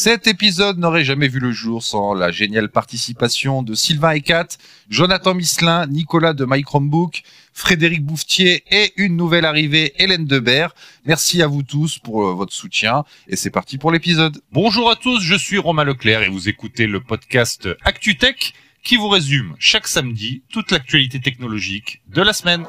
Cet épisode n'aurait jamais vu le jour sans la géniale participation de Sylvain Ecat, Jonathan Misselin, Nicolas de My Chromebook, Frédéric Bouffetier et une nouvelle arrivée, Hélène Debert. Merci à vous tous pour euh, votre soutien et c'est parti pour l'épisode. Bonjour à tous, je suis Romain Leclerc et vous écoutez le podcast ActuTech qui vous résume chaque samedi toute l'actualité technologique de la semaine.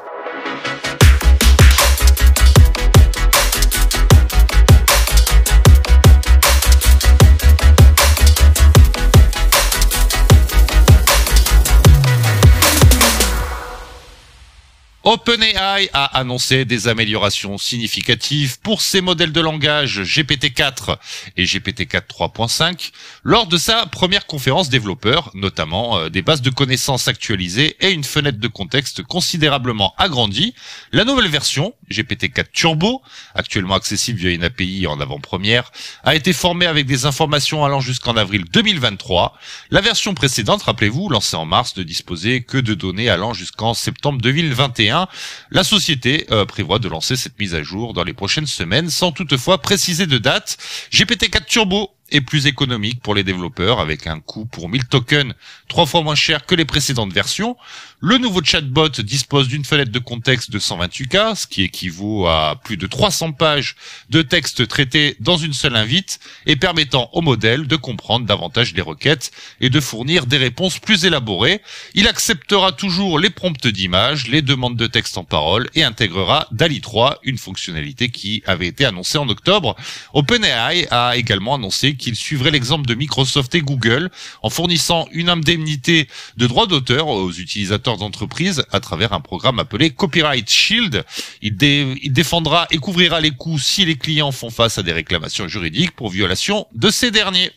OpenAI a annoncé des améliorations significatives pour ses modèles de langage GPT-4 et GPT-4 3.5 lors de sa première conférence développeur, notamment euh, des bases de connaissances actualisées et une fenêtre de contexte considérablement agrandie. La nouvelle version, GPT-4 Turbo, actuellement accessible via une API en avant-première, a été formée avec des informations allant jusqu'en avril 2023. La version précédente, rappelez-vous, lancée en mars, ne disposait que de données allant jusqu'en septembre 2021 la société euh, prévoit de lancer cette mise à jour dans les prochaines semaines sans toutefois préciser de date. GPT-4 Turbo est plus économique pour les développeurs avec un coût pour 1000 tokens trois fois moins cher que les précédentes versions. Le nouveau chatbot dispose d'une fenêtre de contexte de 128K, ce qui équivaut à plus de 300 pages de texte traité dans une seule invite et permettant au modèle de comprendre davantage les requêtes et de fournir des réponses plus élaborées. Il acceptera toujours les prompts d'images, les demandes de texte en parole et intégrera DALI 3, une fonctionnalité qui avait été annoncée en octobre. OpenAI a également annoncé qu'il suivrait l'exemple de Microsoft et Google en fournissant une indemnité de droits d'auteur aux utilisateurs d'entreprise à travers un programme appelé Copyright Shield. Il, défendra et couvrira les coûts si les clients font face à des réclamations juridiques pour violation de ces derniers.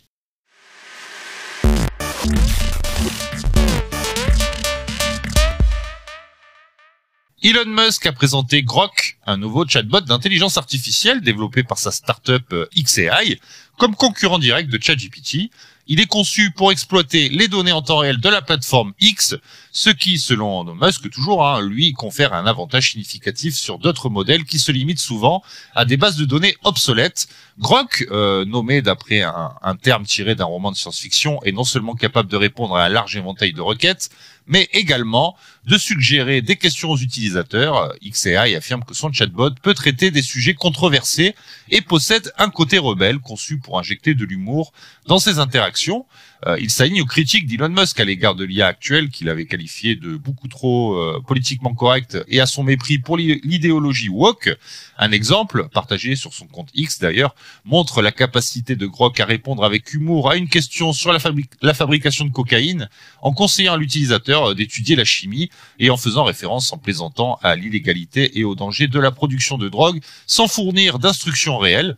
Elon Musk a présenté Grok, un nouveau chatbot d'intelligence artificielle développé par sa startup euh, XAI, comme concurrent direct de ChatGPT. Il est conçu pour exploiter les données en temps réel de la plateforme X, ce qui, selon Musk toujours, hein, lui confère un avantage significatif sur d'autres modèles qui se limitent souvent à des bases de données obsolètes. Grok, euh, nommé d'après un, un terme tiré d'un roman de science-fiction, est non seulement capable de répondre à un large éventail de requêtes, mais également de suggérer des questions aux utilisateurs. XAI affirme que son chatbot peut traiter des sujets controversés et possède un côté rebelle conçu pour injecter de l'humour dans ses interactions. Euh, il s'aligne aux critiques d'Elon Musk à l'égard de l'IA actuelle qu'il avait qualifié de beaucoup trop euh, politiquement correcte et à son mépris pour l'idéologie woke. Un exemple, partagé sur son compte X d'ailleurs, montre la capacité de Grok à répondre avec humour à une question sur la, la fabrication de cocaïne en conseillant à l'utilisateur euh, d'étudier la chimie et en faisant référence en plaisantant à l'illégalité et au danger de la production de drogue sans fournir d'instructions réelles.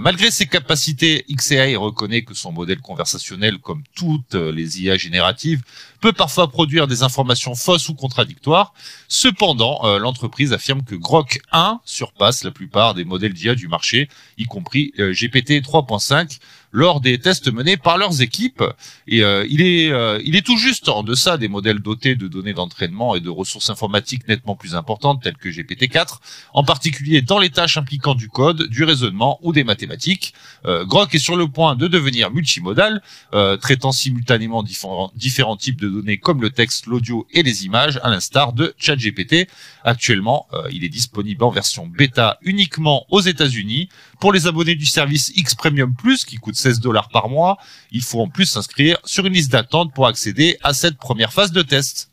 malgré ses capacités, XAI reconnaît que son modèle conversationnel comme toutes les IA génératives, peut parfois produire des informations fausses ou contradictoires. Cependant, euh, l'entreprise affirme que Grok 1 surpasse la plupart des modèles d'IA du marché, y compris euh, GPT 3.5 lors des tests menés par leurs équipes. Euh, il est euh, il est tout juste en deçà des modèles dotés de données d'entraînement et de ressources informatiques nettement plus importantes telles que GPT-4, en particulier dans les tâches impliquant du code, du raisonnement ou des mathématiques. Euh, Grok est sur le point de devenir multimodal, traitant simultanément différents, différents types de données comme le texte, l'audio et les images, à l'instar de ChatGPT. Actuellement, il est disponible en version bêta uniquement aux États-Unis. Pour les abonnés du service X Premium Plus, qui coûte 16 dollars par mois. Il faut en plus s'inscrire sur une liste d'attente pour accéder à cette première phase de test.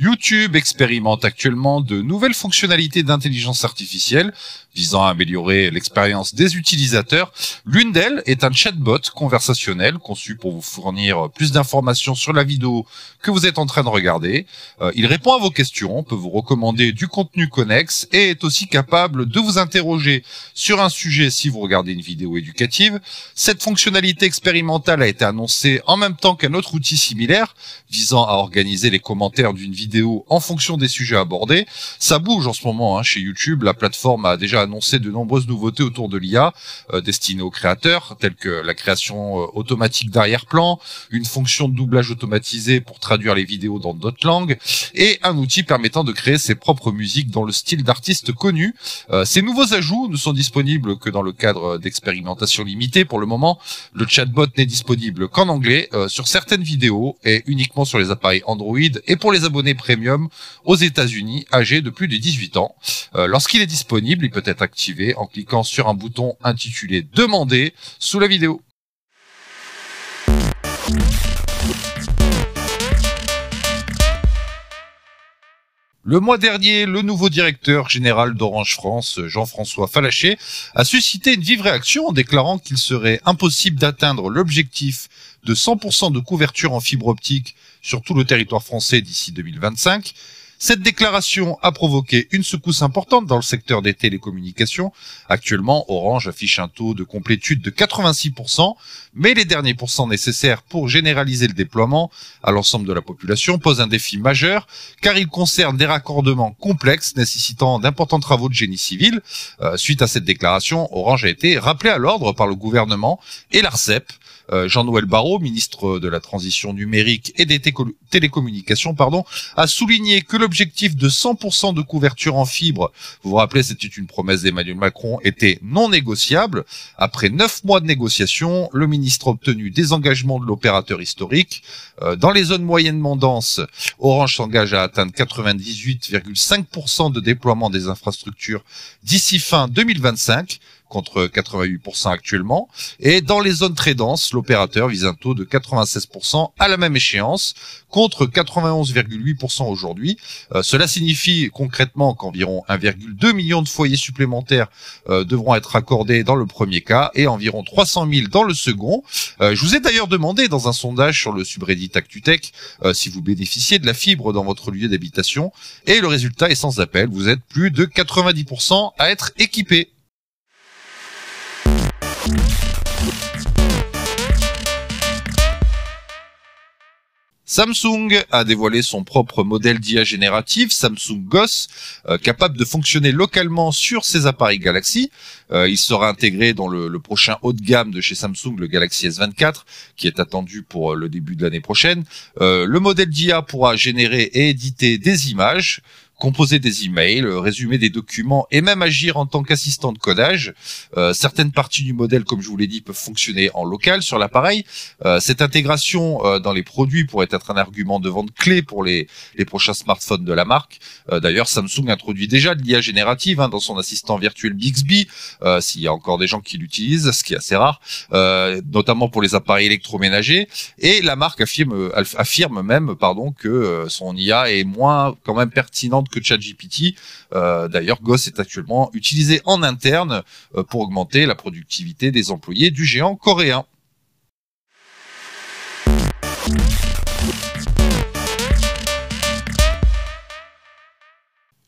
YouTube expérimente actuellement de nouvelles fonctionnalités d'intelligence artificielle visant à améliorer l'expérience des utilisateurs. L'une d'elles est un chatbot conversationnel conçu pour vous fournir plus d'informations sur la vidéo que vous êtes en train de regarder. Euh, il répond à vos questions, peut vous recommander du contenu connexe et est aussi capable de vous interroger sur un sujet si vous regardez une vidéo éducative. Cette fonctionnalité expérimentale a été annoncée en même temps qu'un autre outil similaire visant à organiser les commentaires d'une vidéo en fonction des sujets abordés. Ça bouge en ce moment hein, chez YouTube. La plateforme a déjà annoncé de nombreuses nouveautés autour de l'IA destinées aux créateurs, telles que la création automatique d'arrière-plan, une fonction de doublage automatisé pour traduire les vidéos dans d'autres langues, et un outil permettant de créer ses propres musiques dans le style d'artistes connus. ces nouveaux ajouts ne sont disponibles que dans le cadre d'expérimentation limitée pour le moment. Le chatbot n'est disponible qu'en anglais sur certaines vidéos et uniquement sur les appareils Android et pour les abonnés premium aux États-Unis âgés de plus de 18 ans. Euh, lorsqu'il est disponible, il peut être activé en cliquant sur un bouton intitulé Demander sous la vidéo. Le mois dernier, le nouveau directeur général d'Orange France, Jean-François Falaché, a suscité une vive réaction en déclarant qu'il serait impossible d'atteindre l'objectif de 100% de couverture en fibre optique sur tout le territoire français d'ici 2025 cette déclaration a provoqué une secousse importante dans le secteur des télécommunications. Actuellement, Orange affiche un taux de complétude de 86%, mais les derniers pourcents nécessaires pour généraliser le déploiement à l'ensemble de la population posent un défi majeur, car il concerne des raccordements complexes nécessitant d'importants travaux de génie civil. Euh, suite à cette déclaration, Orange a été rappelé à l'ordre par le gouvernement et l'ARCEP. Euh, Jean-Noël Barrot, ministre de la Transition numérique et des télécommunications, pardon, a souligné que l'objectif de 100% de couverture en fibre, vous vous rappelez, c'était une promesse d'Emmanuel Macron, était non négociable. Après neuf mois de négociations, le ministre a obtenu des engagements de l'opérateur historique. Euh, dans les zones moyennement denses, Orange s'engage à atteindre 98,5% de déploiement des infrastructures d'ici fin 2025 contre 88% actuellement. Et dans les zones très denses, l'opérateur vise un taux de 96% à la même échéance, contre 91,8% aujourd'hui. Euh, cela signifie concrètement qu'environ 1,2 million de foyers supplémentaires euh, devront être accordés dans le premier cas et environ 300 000 dans le second. Euh, je vous ai d'ailleurs demandé dans un sondage sur le subreddit ActuTech si vous bénéficiez de la fibre dans votre lieu d'habitation et le résultat est sans appel. Vous êtes plus de 90% à être équipés. Samsung a dévoilé son propre modèle d'IA générative, Samsung Ghost, euh, capable de fonctionner localement sur ses appareils Galaxy. Euh, il sera intégré dans le, le, prochain haut de gamme de chez Samsung, le Galaxy S24, qui est attendu pour euh, le début de l'année prochaine. le modèle d'IA pourra générer et éditer des images, composer des emails, euh, résumer des documents et même agir en tant qu'assistant de codage. Euh, certaines parties du modèle, comme je vous l'ai dit, peuvent fonctionner en local sur l'appareil. Euh, cette intégration dans les produits pourrait être un argument de vente clé pour les, les prochains smartphones de la marque. D'ailleurs, Samsung introduit déjà de l'IA générative hein, dans son assistant virtuel Bixby, s'il y a encore des gens qui l'utilisent, ce qui est assez rare, notamment pour les appareils électroménagers. Et la marque affirme, affirme même pardon, que son IA est moins quand même pertinente que ChatGPT. Euh, D'ailleurs, Goss est actuellement utilisé en interne euh, pour augmenter la productivité des employés du géant coréen.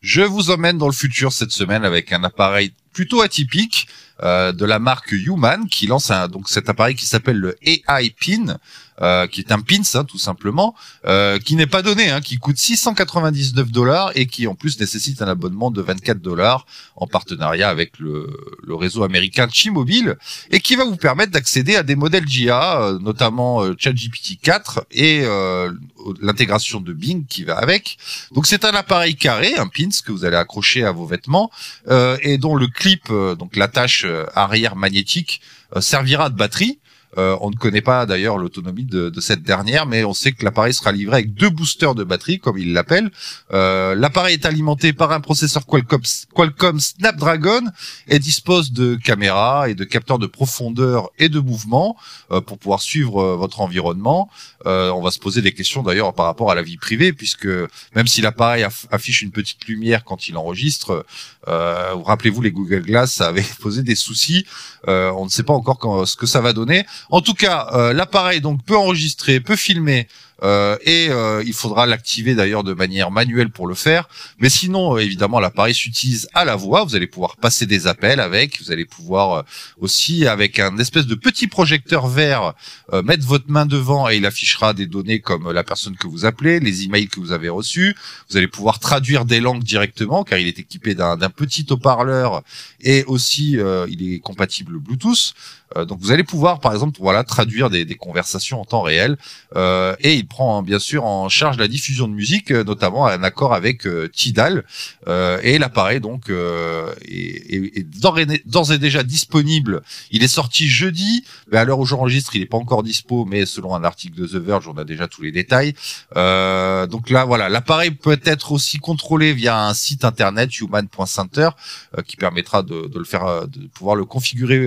Je vous emmène dans le futur cette semaine avec un appareil plutôt atypique euh, de la marque Human qui lance donc cet appareil qui s'appelle le AI Pin. Euh, qui est un pins hein, tout simplement, euh, qui n'est pas donné, hein, qui coûte 699 dollars et qui en plus nécessite un abonnement de 24 dollars en partenariat avec le, réseau américain T-Mobile et qui va vous permettre d'accéder à des modèles euh, notamment ChatGPT 4 et l'intégration de Bing qui va avec. Donc c'est un appareil carré, un pins que vous allez accrocher à vos vêtements et dont le clip, donc l'attache arrière magnétique, servira de batterie euh, on ne connaît pas d'ailleurs l'autonomie de, cette dernière, mais on sait que l'appareil sera livré avec deux boosters de batterie, comme il l'appelle. Euh, l'appareil est alimenté par un processeur Qualcomm, Snapdragon et dispose de caméras et de capteurs de profondeur et de mouvement euh, pour pouvoir suivre votre environnement. on va se poser des questions d'ailleurs par rapport à la vie privée, puisque même si l'appareil affiche une petite lumière quand il enregistre, rappelez-vous les Google Glass ça avait posé des soucis. on ne sait pas encore ce que ça va donner. En tout cas, euh, l'appareil donc peut enregistrer, peut filmer, euh, et il faudra l'activer d'ailleurs de manière manuelle pour le faire. Mais sinon, évidemment, l'appareil s'utilise à la voix. Vous allez pouvoir passer des appels avec. Vous allez pouvoir aussi avec un espèce de petit projecteur vert mettre votre main devant et il affichera des données comme la personne que vous appelez, les emails que vous avez reçus. Vous allez pouvoir traduire des langues directement car il est équipé d'un petit haut-parleur et aussi il est compatible Bluetooth. Euh, donc vous allez pouvoir, par exemple, voilà, traduire des, conversations en temps réel. Euh, et il prend hein, bien sûr en charge la diffusion de musique, euh, notamment un accord avec Tidal. et l'appareil donc est, d'ores et déjà disponible. Il est sorti jeudi, mais à l'heure où j'enregistre, il n'est pas encore dispo, mais selon un article de The Verge, on a déjà tous les détails. donc là, voilà, l'appareil peut être aussi contrôlé via un site internet human.center qui permettra de, de, le faire, de pouvoir le configurer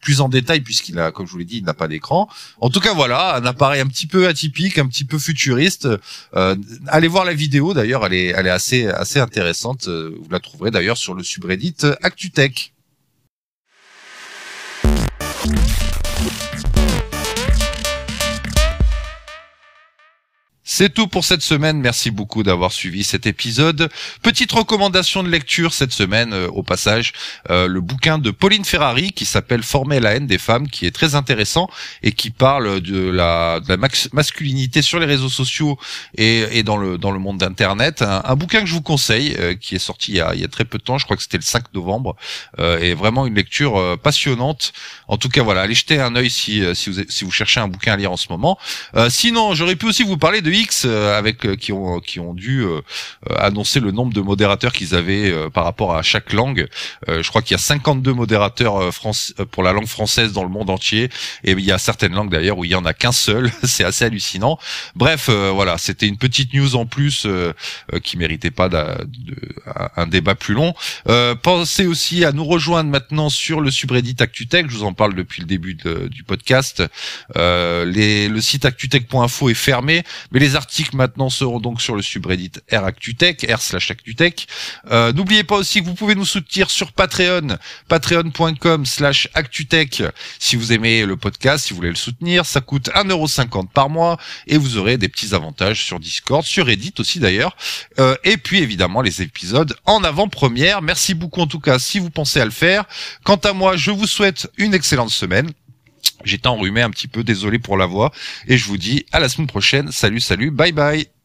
plus en détail puisqu'il a, comme je vous l'ai dit, il n'a pas d'écran. En tout cas, voilà, un appareil un petit peu atypique, un petit peu futuriste. Euh, allez voir la vidéo d'ailleurs, elle est, assez, assez intéressante. Euh, vous la trouverez d'ailleurs sur le subreddit ActuTech. C'est tout pour cette semaine. Merci beaucoup d'avoir suivi cet épisode. Petite recommandation de lecture cette semaine, euh, au passage, euh, le bouquin de Pauline Ferrari qui s'appelle Former la haine des femmes, qui est très intéressant et qui parle de la, de la masculinité sur les réseaux sociaux et, et, dans le dans le monde d'Internet. Un, bouquin que je vous conseille, euh, qui est sorti il y, a, il y, a, très peu de temps, je crois que c'était le 5 novembre, et vraiment une lecture passionnante. En tout cas, voilà, allez jeter un œil si si vous si vous cherchez un bouquin à lire en ce moment. sinon, j'aurais pu aussi vous parler de X euh, avec euh, qui ont qui ont dû euh, annoncer le nombre de modérateurs qu'ils avaient par rapport à chaque langue. je crois qu'il y a 52 modérateurs France pour la langue française dans le monde entier et il y a certaines langues d'ailleurs où il y en a qu'un seul. C'est assez hallucinant. Bref, voilà, c'était une petite news en plus qui méritait pas un débat plus long. pensez aussi à nous rejoindre maintenant sur le subreddit ActuTech. Je vous en parle depuis le début du podcast. les, le site actutech.info est fermé, mais les articles maintenant seront donc sur le subreddit RActuTech, r slash ActuTech. Euh, N'oubliez pas aussi que vous pouvez nous soutenir sur Patreon, patreon.com slash ActuTech. Si vous aimez le podcast, si vous voulez le soutenir, ça coûte 1,50€ par mois et vous aurez des petits avantages sur Discord, sur Reddit aussi d'ailleurs. Euh, et puis évidemment les épisodes en avant-première. Merci beaucoup en tout cas si vous pensez à le faire. Quant à moi, je vous souhaite une excellente semaine. J'étais enrhumé un petit peu, désolé pour la voix. Et je vous dis à la semaine prochaine. Salut, salut, bye bye.